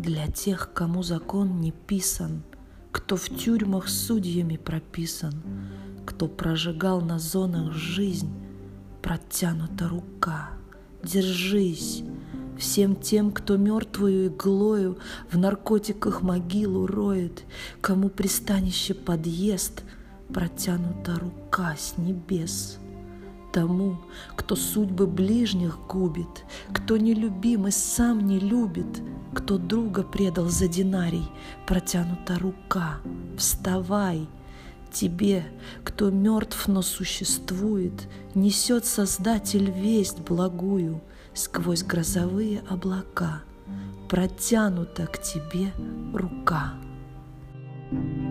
Для тех, кому закон не писан, Кто в тюрьмах судьями прописан, Кто прожигал на зонах жизнь, Протянута рука. Держись, Всем тем, кто мертвую иглою В наркотиках могилу роет, Кому пристанище подъезд, Протянута рука с небес — тому, кто судьбы ближних губит, кто нелюбимый сам не любит, кто друга предал за динарий, протянута рука, вставай, тебе, кто мертв, но существует, несет Создатель весть благую. Сквозь грозовые облака, протянута к тебе рука. thank you